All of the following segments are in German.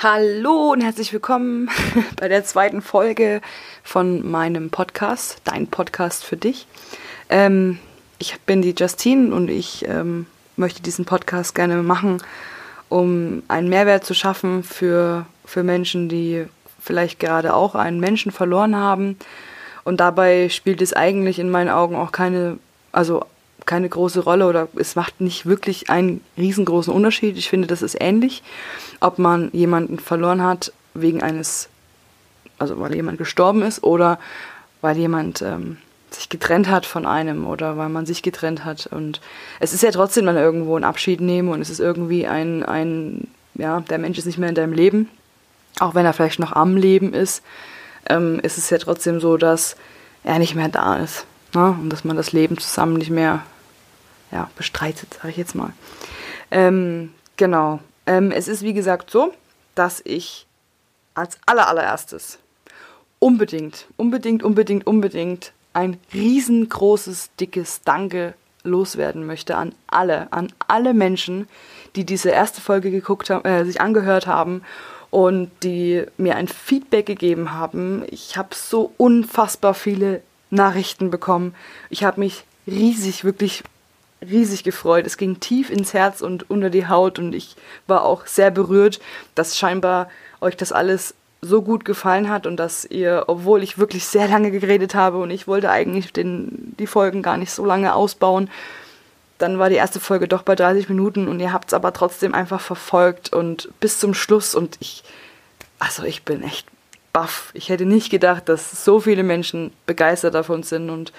Hallo und herzlich willkommen bei der zweiten Folge von meinem Podcast, dein Podcast für dich. Ähm, ich bin die Justine und ich ähm, möchte diesen Podcast gerne machen, um einen Mehrwert zu schaffen für, für Menschen, die vielleicht gerade auch einen Menschen verloren haben. Und dabei spielt es eigentlich in meinen Augen auch keine, also keine große Rolle oder es macht nicht wirklich einen riesengroßen Unterschied. Ich finde, das ist ähnlich, ob man jemanden verloren hat wegen eines, also weil jemand gestorben ist oder weil jemand ähm, sich getrennt hat von einem oder weil man sich getrennt hat. Und es ist ja trotzdem dann irgendwo ein Abschied nehmen und es ist irgendwie ein, ein, ja, der Mensch ist nicht mehr in deinem Leben, auch wenn er vielleicht noch am Leben ist, ähm, ist es ja trotzdem so, dass er nicht mehr da ist. Ne? Und dass man das Leben zusammen nicht mehr ja, bestreitet, sage ich jetzt mal. Ähm, genau. Ähm, es ist wie gesagt so, dass ich als allerallererstes unbedingt, unbedingt, unbedingt, unbedingt ein riesengroßes, dickes Danke loswerden möchte an alle, an alle Menschen, die diese erste Folge geguckt haben, äh, sich angehört haben und die mir ein Feedback gegeben haben. Ich habe so unfassbar viele Nachrichten bekommen. Ich habe mich riesig, wirklich riesig gefreut. Es ging tief ins Herz und unter die Haut und ich war auch sehr berührt, dass scheinbar euch das alles so gut gefallen hat und dass ihr, obwohl ich wirklich sehr lange geredet habe und ich wollte eigentlich den, die Folgen gar nicht so lange ausbauen, dann war die erste Folge doch bei 30 Minuten und ihr habt es aber trotzdem einfach verfolgt und bis zum Schluss und ich, also ich bin echt baff. Ich hätte nicht gedacht, dass so viele Menschen begeistert davon sind und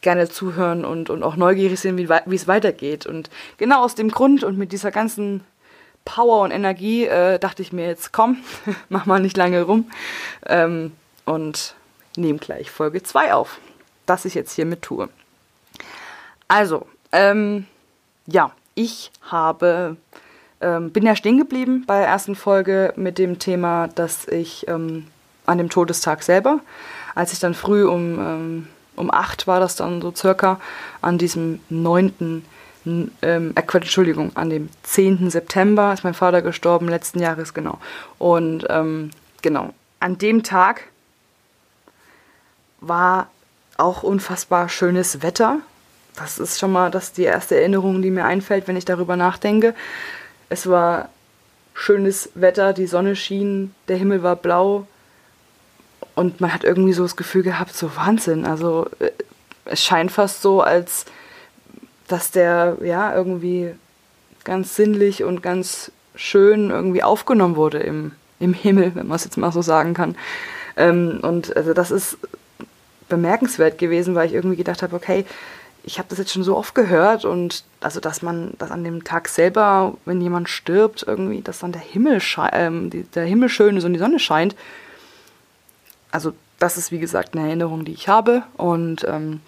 gerne zuhören und, und auch neugierig sind, wie, wie es weitergeht. Und genau aus dem Grund und mit dieser ganzen Power und Energie äh, dachte ich mir jetzt, komm, mach mal nicht lange rum ähm, und nehme gleich Folge 2 auf, das ich jetzt hiermit tue. Also, ähm, ja, ich habe, ähm, bin ja stehen geblieben bei der ersten Folge mit dem Thema, dass ich ähm, an dem Todestag selber, als ich dann früh um ähm, um acht war das dann so circa, an diesem 9. Ähm, äh, Entschuldigung, an dem 10. September ist mein Vater gestorben, letzten Jahres, genau. Und ähm, genau, an dem Tag war auch unfassbar schönes Wetter. Das ist schon mal das die erste Erinnerung, die mir einfällt, wenn ich darüber nachdenke. Es war schönes Wetter, die Sonne schien, der Himmel war blau, und man hat irgendwie so das Gefühl gehabt, so Wahnsinn. Also äh, es scheint fast so, als dass der ja irgendwie ganz sinnlich und ganz schön irgendwie aufgenommen wurde im, im Himmel, wenn man es jetzt mal so sagen kann. Ähm, und also das ist bemerkenswert gewesen, weil ich irgendwie gedacht habe, okay, ich habe das jetzt schon so oft gehört und also dass man, dass an dem Tag selber, wenn jemand stirbt, irgendwie, dass dann der Himmel ähm, die, der Himmel schön ist und die Sonne scheint also das ist wie gesagt eine Erinnerung, die ich habe. Und ähm,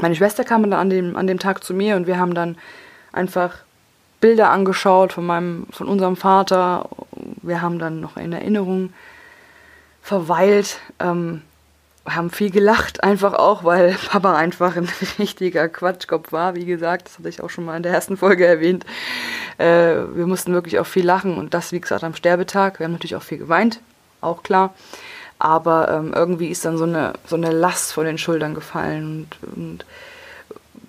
meine Schwester kam dann an dem, an dem Tag zu mir und wir haben dann einfach Bilder angeschaut von meinem, von unserem Vater. Wir haben dann noch in Erinnerung verweilt, ähm, haben viel gelacht, einfach auch, weil Papa einfach ein richtiger Quatschkopf war, wie gesagt, das hatte ich auch schon mal in der ersten Folge erwähnt. Äh, wir mussten wirklich auch viel lachen und das, wie gesagt, am Sterbetag. Wir haben natürlich auch viel geweint, auch klar aber ähm, irgendwie ist dann so eine, so eine Last von den Schultern gefallen und, und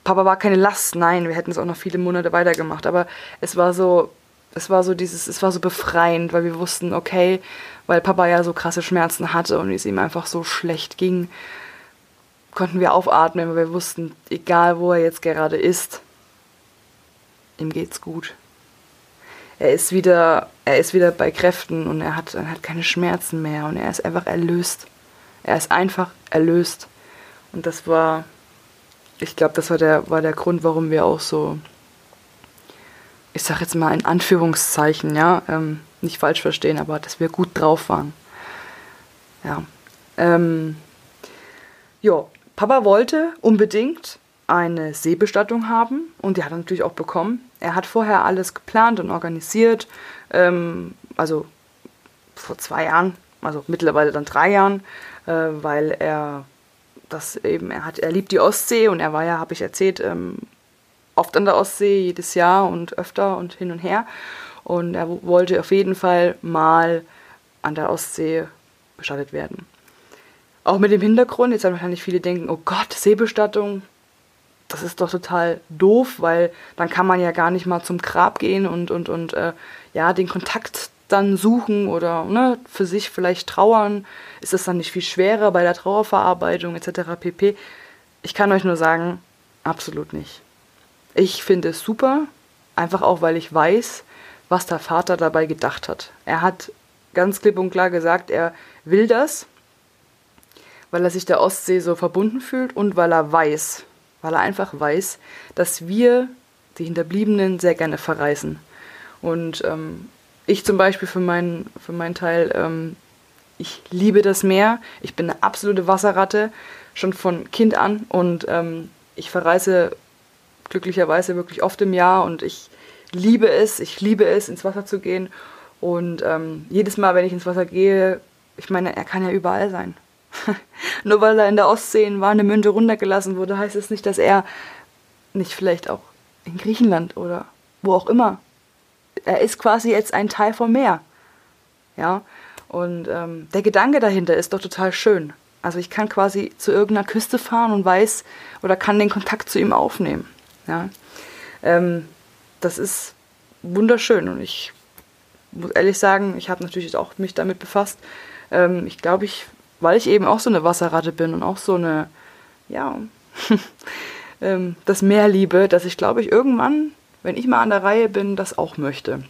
Papa war keine Last, nein, wir hätten es auch noch viele Monate weitergemacht, aber es war so, es war so dieses, es war so befreiend, weil wir wussten, okay, weil Papa ja so krasse Schmerzen hatte und es ihm einfach so schlecht ging, konnten wir aufatmen, weil wir wussten, egal wo er jetzt gerade ist, ihm geht's gut er ist wieder, er ist wieder bei Kräften und er hat, er hat keine Schmerzen mehr und er ist einfach erlöst. Er ist einfach erlöst. Und das war, ich glaube, das war der, war der Grund, warum wir auch so, ich sag jetzt mal in Anführungszeichen, ja, ähm, nicht falsch verstehen, aber dass wir gut drauf waren. Ja. Ähm, jo, Papa wollte unbedingt eine Seebestattung haben und die hat er natürlich auch bekommen. Er hat vorher alles geplant und organisiert, ähm, also vor zwei Jahren, also mittlerweile dann drei Jahren, äh, weil er das eben, er hat, er liebt die Ostsee und er war ja, habe ich erzählt, ähm, oft an der Ostsee jedes Jahr und öfter und hin und her. Und er wollte auf jeden Fall mal an der Ostsee bestattet werden. Auch mit dem Hintergrund, jetzt werden wahrscheinlich viele denken, oh Gott, Seebestattung, das ist doch total doof, weil dann kann man ja gar nicht mal zum Grab gehen und, und, und äh, ja, den Kontakt dann suchen oder ne, für sich vielleicht trauern. Ist es dann nicht viel schwerer bei der Trauerverarbeitung etc. pp. Ich kann euch nur sagen, absolut nicht. Ich finde es super, einfach auch, weil ich weiß, was der Vater dabei gedacht hat. Er hat ganz klipp und klar gesagt, er will das, weil er sich der Ostsee so verbunden fühlt und weil er weiß, weil er einfach weiß, dass wir, die Hinterbliebenen, sehr gerne verreisen. Und ähm, ich zum Beispiel für meinen, für meinen Teil, ähm, ich liebe das Meer. Ich bin eine absolute Wasserratte, schon von Kind an. Und ähm, ich verreise glücklicherweise wirklich oft im Jahr und ich liebe es, ich liebe es, ins Wasser zu gehen. Und ähm, jedes Mal, wenn ich ins Wasser gehe, ich meine, er kann ja überall sein. Nur weil er in der Ostsee in Warnemünde runtergelassen wurde, heißt es nicht, dass er nicht vielleicht auch in Griechenland oder wo auch immer. Er ist quasi jetzt ein Teil vom Meer. Ja. Und ähm, der Gedanke dahinter ist doch total schön. Also ich kann quasi zu irgendeiner Küste fahren und weiß oder kann den Kontakt zu ihm aufnehmen. Ja. Ähm, das ist wunderschön und ich muss ehrlich sagen, ich habe natürlich auch mich damit befasst. Ähm, ich glaube, ich weil ich eben auch so eine Wasserratte bin und auch so eine, ja, ähm, das Meer liebe, dass ich glaube ich irgendwann, wenn ich mal an der Reihe bin, das auch möchte.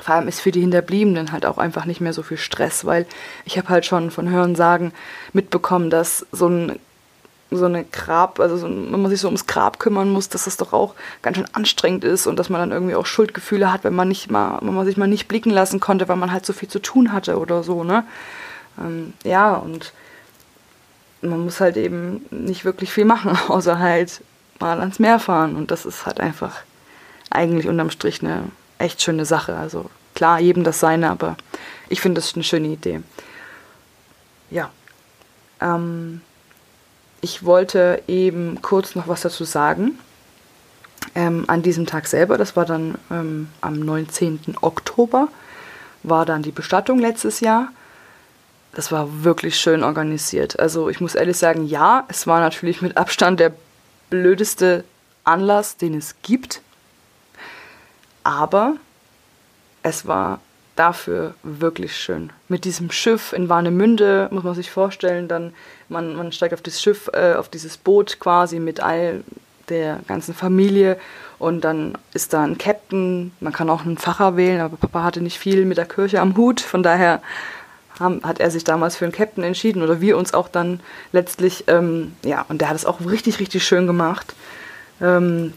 Vor allem ist für die Hinterbliebenen halt auch einfach nicht mehr so viel Stress, weil ich habe halt schon von Hörensagen mitbekommen, dass so ein so eine Grab, also so, wenn man sich so ums Grab kümmern muss, dass das doch auch ganz schön anstrengend ist und dass man dann irgendwie auch Schuldgefühle hat, wenn man nicht mal, wenn man sich mal nicht blicken lassen konnte, weil man halt so viel zu tun hatte oder so, ne? Ähm, ja, und man muss halt eben nicht wirklich viel machen, außer halt mal ans Meer fahren. Und das ist halt einfach eigentlich unterm Strich eine echt schöne Sache. Also klar, jedem das seine, aber ich finde das eine schöne Idee. Ja. Ähm, ich wollte eben kurz noch was dazu sagen. Ähm, an diesem Tag selber, das war dann ähm, am 19. Oktober, war dann die Bestattung letztes Jahr das war wirklich schön organisiert. Also ich muss ehrlich sagen, ja, es war natürlich mit Abstand der blödeste Anlass, den es gibt. Aber es war dafür wirklich schön. Mit diesem Schiff in Warnemünde muss man sich vorstellen, dann man, man steigt auf das Schiff, äh, auf dieses Boot quasi mit all der ganzen Familie und dann ist da ein Captain, man kann auch einen Pfarrer wählen, aber Papa hatte nicht viel mit der Kirche am Hut, von daher haben, hat er sich damals für einen Captain entschieden oder wir uns auch dann letztlich, ähm, ja, und der hat es auch richtig, richtig schön gemacht. Ähm,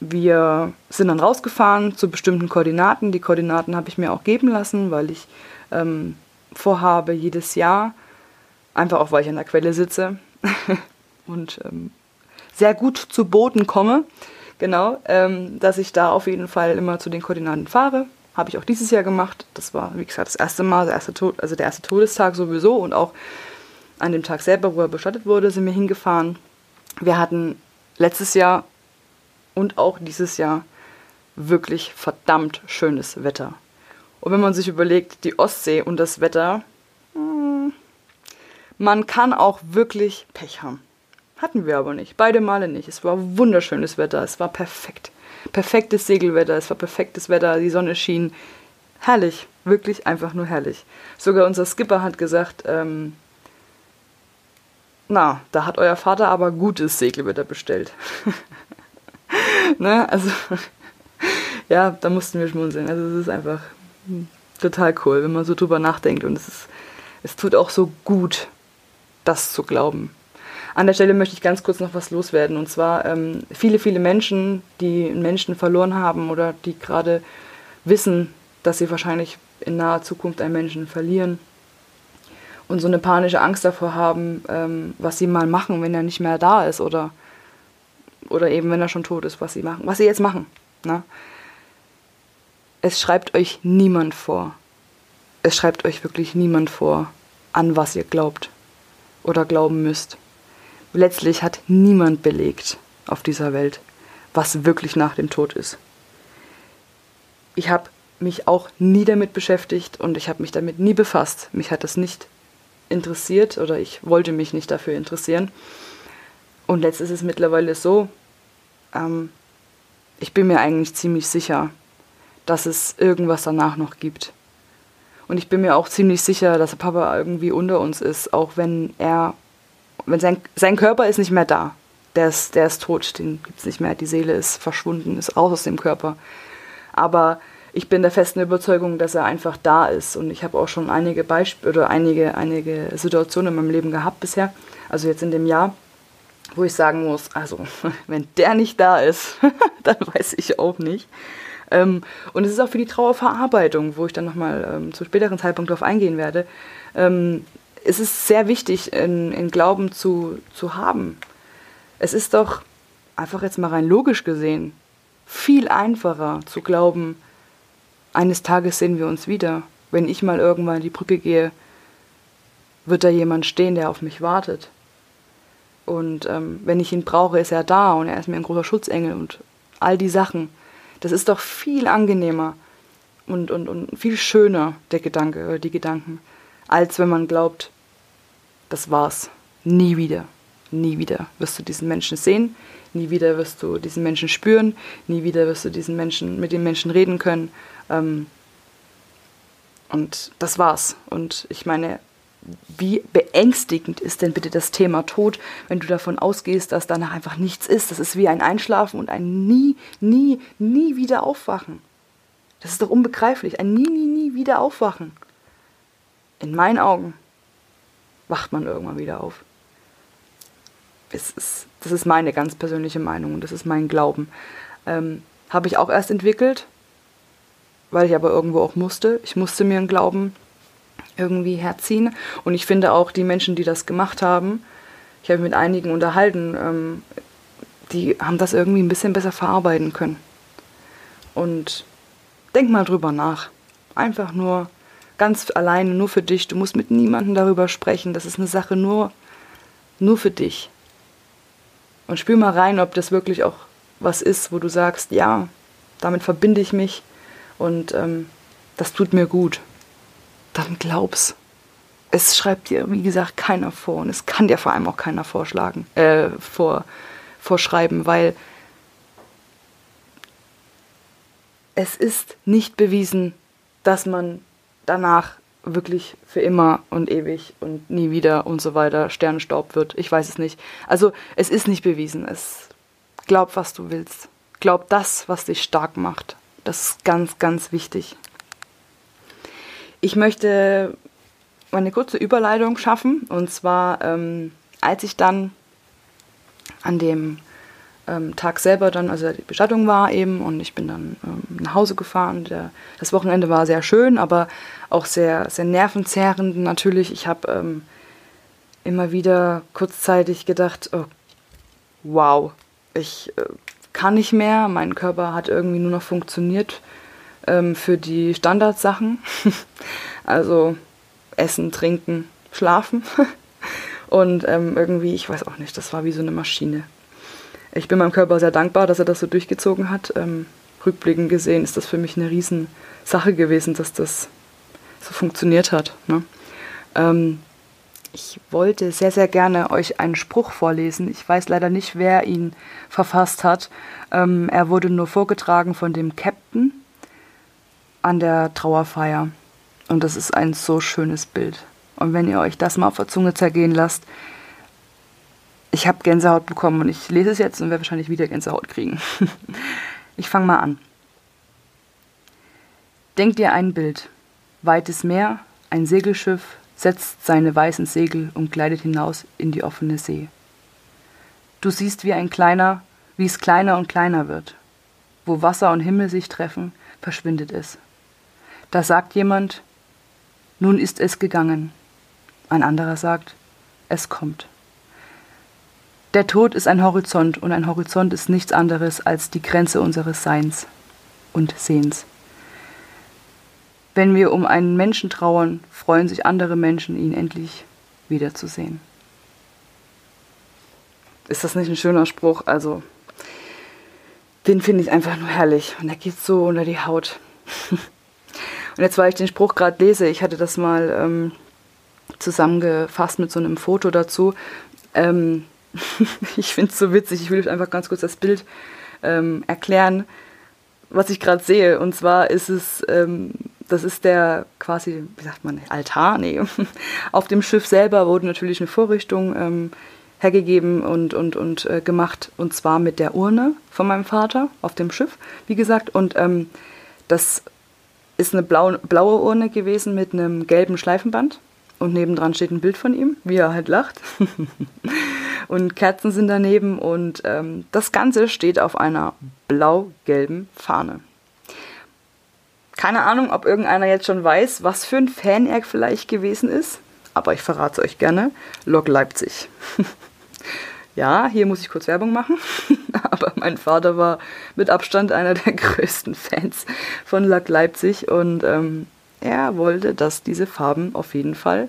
wir sind dann rausgefahren zu bestimmten Koordinaten. Die Koordinaten habe ich mir auch geben lassen, weil ich ähm, vorhabe, jedes Jahr, einfach auch weil ich an der Quelle sitze und ähm, sehr gut zu Booten komme, genau, ähm, dass ich da auf jeden Fall immer zu den Koordinaten fahre, habe ich auch dieses Jahr gemacht. Das war, wie gesagt, das erste Mal, der erste, Tod, also der erste Todestag sowieso und auch an dem Tag selber, wo er bestattet wurde, sind wir hingefahren. Wir hatten letztes Jahr und auch dieses Jahr wirklich verdammt schönes Wetter. Und wenn man sich überlegt, die Ostsee und das Wetter, hm, man kann auch wirklich Pech haben. Hatten wir aber nicht. Beide Male nicht. Es war wunderschönes Wetter. Es war perfekt perfektes Segelwetter, es war perfektes Wetter, die Sonne schien. Herrlich, wirklich einfach nur herrlich. Sogar unser Skipper hat gesagt, ähm, na, da hat euer Vater aber gutes Segelwetter bestellt. ne, also, ja, da mussten wir schmunzeln. Also es ist einfach total cool, wenn man so drüber nachdenkt und es ist, es tut auch so gut, das zu glauben. An der Stelle möchte ich ganz kurz noch was loswerden. Und zwar ähm, viele, viele Menschen, die Menschen verloren haben oder die gerade wissen, dass sie wahrscheinlich in naher Zukunft einen Menschen verlieren und so eine panische Angst davor haben, ähm, was sie mal machen, wenn er nicht mehr da ist oder, oder eben wenn er schon tot ist, was sie machen, was sie jetzt machen. Ne? Es schreibt euch niemand vor. Es schreibt euch wirklich niemand vor, an was ihr glaubt oder glauben müsst letztlich hat niemand belegt auf dieser Welt, was wirklich nach dem Tod ist. ich habe mich auch nie damit beschäftigt und ich habe mich damit nie befasst. Mich hat das nicht interessiert oder ich wollte mich nicht dafür interessieren. Und jetzt ist es mittlerweile so, ähm, ich bin mir eigentlich ziemlich sicher, dass es irgendwas danach noch gibt. Und ich bin mir auch ziemlich sicher, dass Papa irgendwie unter uns ist, auch wenn er, wenn sein, sein Körper ist nicht mehr da. Der ist, der ist tot, den gibt es nicht mehr. Die Seele ist verschwunden, ist raus aus dem Körper. Aber ich bin der festen Überzeugung, dass er einfach da ist. Und ich habe auch schon einige Beispiele oder einige, einige Situationen in meinem Leben gehabt bisher, also jetzt in dem Jahr, wo ich sagen muss, also wenn der nicht da ist, dann weiß ich auch nicht. Ähm, und es ist auch für die Trauerverarbeitung, wo ich dann nochmal ähm, zu späteren Zeitpunkt darauf eingehen werde. Ähm, es ist sehr wichtig, in, in Glauben zu, zu haben. Es ist doch einfach jetzt mal rein logisch gesehen viel einfacher zu glauben, eines Tages sehen wir uns wieder. Wenn ich mal irgendwann die Brücke gehe, wird da jemand stehen, der auf mich wartet. Und ähm, wenn ich ihn brauche, ist er da und er ist mir ein großer Schutzengel und all die Sachen. Das ist doch viel angenehmer und, und, und viel schöner, der Gedanke oder die Gedanken, als wenn man glaubt, das war's. Nie wieder. Nie wieder wirst du diesen Menschen sehen, nie wieder wirst du diesen Menschen spüren, nie wieder wirst du diesen Menschen mit den Menschen reden können. Ähm, und das war's. Und ich meine, wie beängstigend ist denn bitte das Thema Tod, wenn du davon ausgehst, dass danach einfach nichts ist. Das ist wie ein Einschlafen und ein nie, nie, nie wieder aufwachen. Das ist doch unbegreiflich. Ein nie, nie, nie wieder aufwachen. In meinen Augen wacht man irgendwann wieder auf. Ist, das ist meine ganz persönliche Meinung und das ist mein Glauben. Ähm, Habe ich auch erst entwickelt, weil ich aber irgendwo auch musste. Ich musste mir einen Glauben irgendwie herziehen. Und ich finde auch die Menschen, die das gemacht haben, ich habe mich mit einigen unterhalten, ähm, die haben das irgendwie ein bisschen besser verarbeiten können. Und denk mal drüber nach. Einfach nur ganz alleine, nur für dich. Du musst mit niemandem darüber sprechen. Das ist eine Sache nur, nur für dich. Und spür mal rein, ob das wirklich auch was ist, wo du sagst, ja, damit verbinde ich mich und ähm, das tut mir gut dann glaub's. Es schreibt dir, wie gesagt, keiner vor und es kann dir vor allem auch keiner vorschlagen, äh, vor, vorschreiben, weil es ist nicht bewiesen, dass man danach wirklich für immer und ewig und nie wieder und so weiter Sternenstaub wird. Ich weiß es nicht. Also es ist nicht bewiesen. Es glaub, was du willst. Glaub das, was dich stark macht. Das ist ganz, ganz wichtig. Ich möchte eine kurze Überleitung schaffen. Und zwar, ähm, als ich dann an dem ähm, Tag selber dann, also die Bestattung war eben und ich bin dann ähm, nach Hause gefahren. Der, das Wochenende war sehr schön, aber auch sehr, sehr nervenzerrend natürlich. Ich habe ähm, immer wieder kurzzeitig gedacht, oh, wow, ich äh, kann nicht mehr, mein Körper hat irgendwie nur noch funktioniert ähm, für die Standardsachen. also Essen, Trinken, Schlafen. Und ähm, irgendwie, ich weiß auch nicht, das war wie so eine Maschine. Ich bin meinem Körper sehr dankbar, dass er das so durchgezogen hat. Ähm, rückblickend gesehen ist das für mich eine Riesensache gewesen, dass das so funktioniert hat. Ne? Ähm, ich wollte sehr, sehr gerne euch einen Spruch vorlesen. Ich weiß leider nicht, wer ihn verfasst hat. Ähm, er wurde nur vorgetragen von dem Captain an der Trauerfeier. Und das ist ein so schönes Bild. Und wenn ihr euch das mal auf der Zunge zergehen lasst, ich habe Gänsehaut bekommen und ich lese es jetzt und werde wahrscheinlich wieder Gänsehaut kriegen. ich fange mal an. Denkt dir ein Bild. Weites Meer, ein Segelschiff setzt seine weißen Segel und gleitet hinaus in die offene See. Du siehst, wie ein kleiner, wie es kleiner und kleiner wird. Wo Wasser und Himmel sich treffen, verschwindet es. Da sagt jemand, nun ist es gegangen. Ein anderer sagt, es kommt. Der Tod ist ein Horizont und ein Horizont ist nichts anderes als die Grenze unseres Seins und Sehens. Wenn wir um einen Menschen trauern, freuen sich andere Menschen, ihn endlich wiederzusehen. Ist das nicht ein schöner Spruch? Also, den finde ich einfach nur herrlich und er geht so unter die Haut. Und jetzt, weil ich den Spruch gerade lese, ich hatte das mal ähm, zusammengefasst mit so einem Foto dazu. Ähm, ich finde es so witzig, ich will euch einfach ganz kurz das Bild ähm, erklären, was ich gerade sehe. Und zwar ist es, ähm, das ist der quasi, wie sagt man, Altar? Nee. Auf dem Schiff selber wurde natürlich eine Vorrichtung ähm, hergegeben und, und, und äh, gemacht. Und zwar mit der Urne von meinem Vater auf dem Schiff, wie gesagt. Und ähm, das ist eine blaue, blaue Urne gewesen mit einem gelben Schleifenband. Und nebendran steht ein Bild von ihm, wie er halt lacht. und Kerzen sind daneben. Und ähm, das Ganze steht auf einer blau-gelben Fahne. Keine Ahnung, ob irgendeiner jetzt schon weiß, was für ein Fan er vielleicht gewesen ist. Aber ich verrate es euch gerne. Lok Leipzig. ja, hier muss ich kurz Werbung machen. Aber mein Vater war mit Abstand einer der größten Fans von Lok Leipzig. Und ähm, er wollte, dass diese Farben auf jeden Fall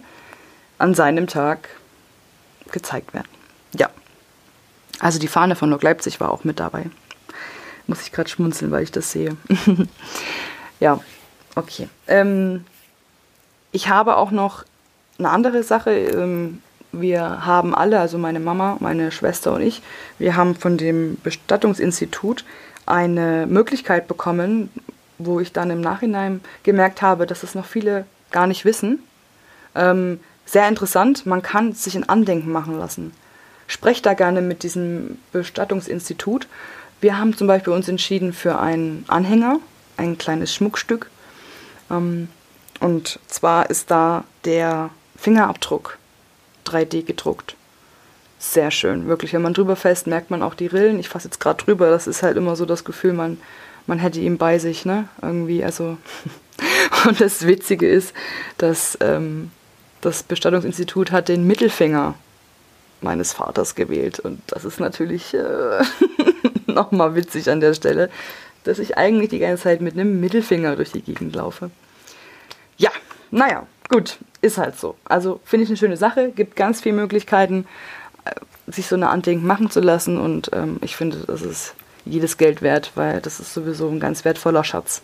an seinem Tag gezeigt werden. Ja. Also die Fahne von Lok Leipzig war auch mit dabei. Muss ich gerade schmunzeln, weil ich das sehe. ja, okay. Ähm, ich habe auch noch eine andere Sache. Ähm, wir haben alle, also meine Mama, meine Schwester und ich, wir haben von dem Bestattungsinstitut eine Möglichkeit bekommen, wo ich dann im Nachhinein gemerkt habe, dass es noch viele gar nicht wissen. Ähm, sehr interessant, man kann sich ein Andenken machen lassen. Sprecht da gerne mit diesem Bestattungsinstitut. Wir haben zum Beispiel uns entschieden für einen Anhänger, ein kleines Schmuckstück. Ähm, und zwar ist da der Fingerabdruck 3D gedruckt. Sehr schön, wirklich. Wenn man drüber fässt, merkt man auch die Rillen. Ich fasse jetzt gerade drüber, das ist halt immer so das Gefühl, man man hätte ihn bei sich, ne? Irgendwie, also. und das Witzige ist, dass ähm, das Bestattungsinstitut hat den Mittelfinger meines Vaters gewählt. Und das ist natürlich äh, nochmal witzig an der Stelle, dass ich eigentlich die ganze Zeit mit einem Mittelfinger durch die Gegend laufe. Ja, naja, gut, ist halt so. Also finde ich eine schöne Sache, gibt ganz viele Möglichkeiten, äh, sich so eine Andenken machen zu lassen und ähm, ich finde, das ist jedes Geld wert, weil das ist sowieso ein ganz wertvoller Schatz.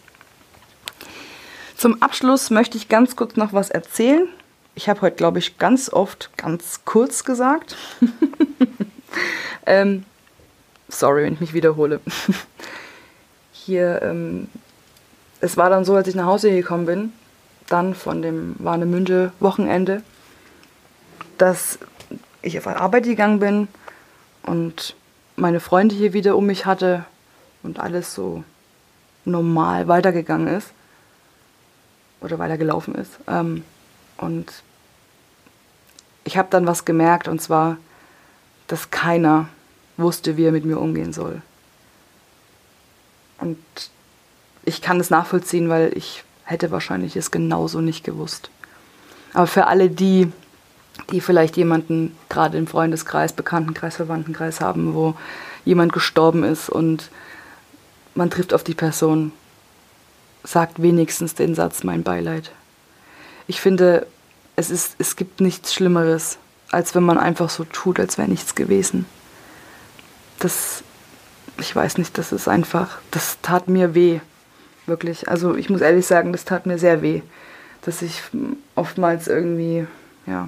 Zum Abschluss möchte ich ganz kurz noch was erzählen. Ich habe heute, glaube ich, ganz oft ganz kurz gesagt. ähm, sorry, wenn ich mich wiederhole. Hier, ähm, es war dann so, als ich nach Hause gekommen bin, dann von dem Warnemünde-Wochenende, dass ich auf Arbeit gegangen bin und meine Freunde hier wieder um mich hatte und alles so normal weitergegangen ist oder weitergelaufen ist. Ähm, und ich habe dann was gemerkt und zwar, dass keiner wusste, wie er mit mir umgehen soll. Und ich kann es nachvollziehen, weil ich hätte wahrscheinlich es genauso nicht gewusst. Aber für alle die, die vielleicht jemanden gerade im Freundeskreis, Bekanntenkreis, Verwandtenkreis haben, wo jemand gestorben ist und man trifft auf die Person, sagt wenigstens den Satz mein Beileid. Ich finde, es, ist, es gibt nichts Schlimmeres, als wenn man einfach so tut, als wäre nichts gewesen. Das, ich weiß nicht, das ist einfach, das tat mir weh, wirklich. Also ich muss ehrlich sagen, das tat mir sehr weh, dass ich oftmals irgendwie, ja,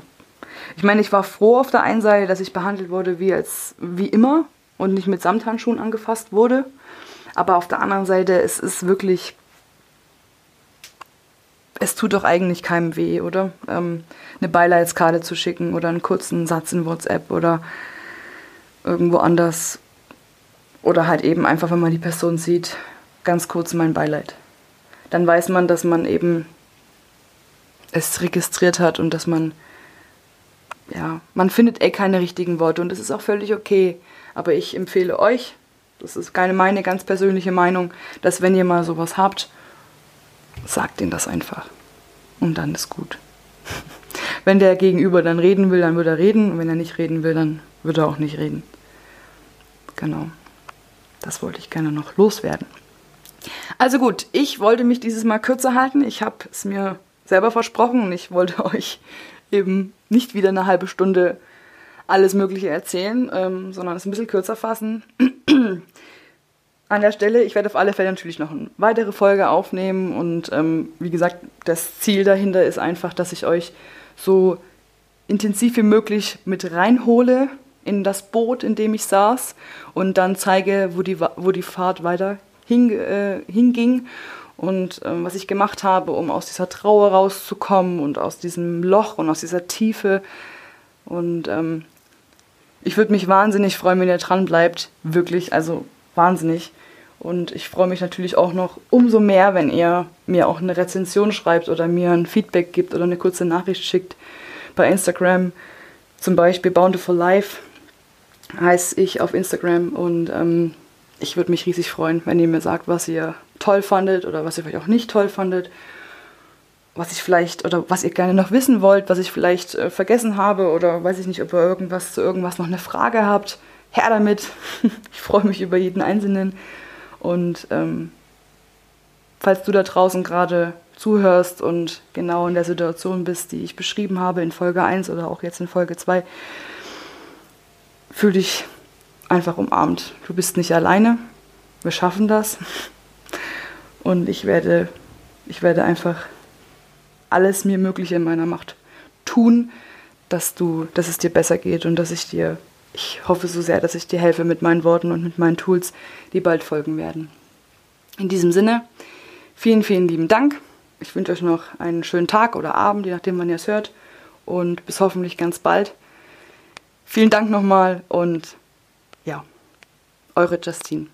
ich meine, ich war froh auf der einen Seite, dass ich behandelt wurde wie als wie immer und nicht mit Samthandschuhen angefasst wurde. Aber auf der anderen Seite, es ist wirklich. Es tut doch eigentlich keinem weh, oder? Ähm, eine Beileidskarte zu schicken oder einen kurzen Satz in WhatsApp oder irgendwo anders. Oder halt eben einfach, wenn man die Person sieht, ganz kurz mein Beileid. Dann weiß man, dass man eben es registriert hat und dass man ja, man findet eh keine richtigen Worte und das ist auch völlig okay. Aber ich empfehle euch, das ist keine meine ganz persönliche Meinung, dass wenn ihr mal sowas habt, sagt ihnen das einfach. Und dann ist gut. wenn der Gegenüber dann reden will, dann wird er reden. Und wenn er nicht reden will, dann wird er auch nicht reden. Genau. Das wollte ich gerne noch loswerden. Also gut, ich wollte mich dieses Mal kürzer halten. Ich habe es mir selber versprochen und ich wollte euch eben nicht wieder eine halbe Stunde alles Mögliche erzählen, ähm, sondern es ein bisschen kürzer fassen. An der Stelle, ich werde auf alle Fälle natürlich noch eine weitere Folge aufnehmen und ähm, wie gesagt, das Ziel dahinter ist einfach, dass ich euch so intensiv wie möglich mit reinhole in das Boot, in dem ich saß und dann zeige, wo die, wo die Fahrt weiter hing, äh, hinging und ähm, was ich gemacht habe, um aus dieser Trauer rauszukommen und aus diesem Loch und aus dieser Tiefe. Und ähm, ich würde mich wahnsinnig freuen, wenn ihr dran bleibt. Wirklich, also wahnsinnig. Und ich freue mich natürlich auch noch umso mehr, wenn ihr mir auch eine Rezension schreibt oder mir ein Feedback gibt oder eine kurze Nachricht schickt bei Instagram. Zum Beispiel Bountiful Life heiße ich auf Instagram und ähm, ich würde mich riesig freuen, wenn ihr mir sagt, was ihr toll fandet oder was ihr vielleicht auch nicht toll fandet, was ich vielleicht oder was ihr gerne noch wissen wollt, was ich vielleicht äh, vergessen habe oder weiß ich nicht, ob ihr irgendwas zu irgendwas noch eine Frage habt. Her damit. ich freue mich über jeden Einzelnen. Und ähm, falls du da draußen gerade zuhörst und genau in der Situation bist, die ich beschrieben habe in Folge 1 oder auch jetzt in Folge 2, fühl dich einfach umarmt. Du bist nicht alleine. Wir schaffen das. Und ich werde, ich werde einfach alles mir Mögliche in meiner Macht tun, dass du, dass es dir besser geht und dass ich dir, ich hoffe so sehr, dass ich dir helfe mit meinen Worten und mit meinen Tools, die bald folgen werden. In diesem Sinne, vielen, vielen lieben Dank. Ich wünsche euch noch einen schönen Tag oder Abend, je nachdem, wann ihr es hört. Und bis hoffentlich ganz bald. Vielen Dank nochmal und ja, eure Justine.